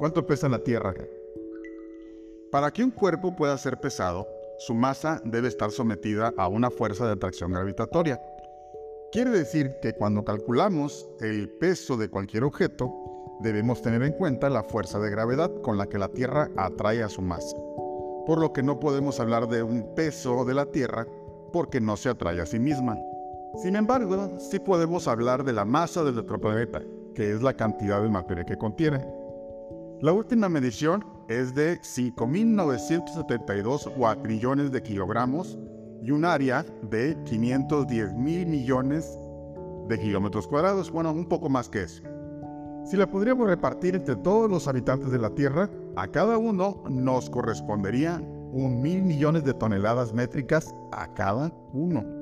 ¿Cuánto pesa la Tierra? Para que un cuerpo pueda ser pesado, su masa debe estar sometida a una fuerza de atracción gravitatoria. Quiere decir que cuando calculamos el peso de cualquier objeto, debemos tener en cuenta la fuerza de gravedad con la que la Tierra atrae a su masa. Por lo que no podemos hablar de un peso de la Tierra porque no se atrae a sí misma. Sin embargo, sí podemos hablar de la masa de nuestro planeta, que es la cantidad de materia que contiene. La última medición es de 5.972 cuatrillones de kilogramos y un área de 510 mil millones de kilómetros cuadrados, bueno, un poco más que eso. Si la podríamos repartir entre todos los habitantes de la Tierra, a cada uno nos correspondería un mil millones de toneladas métricas a cada uno.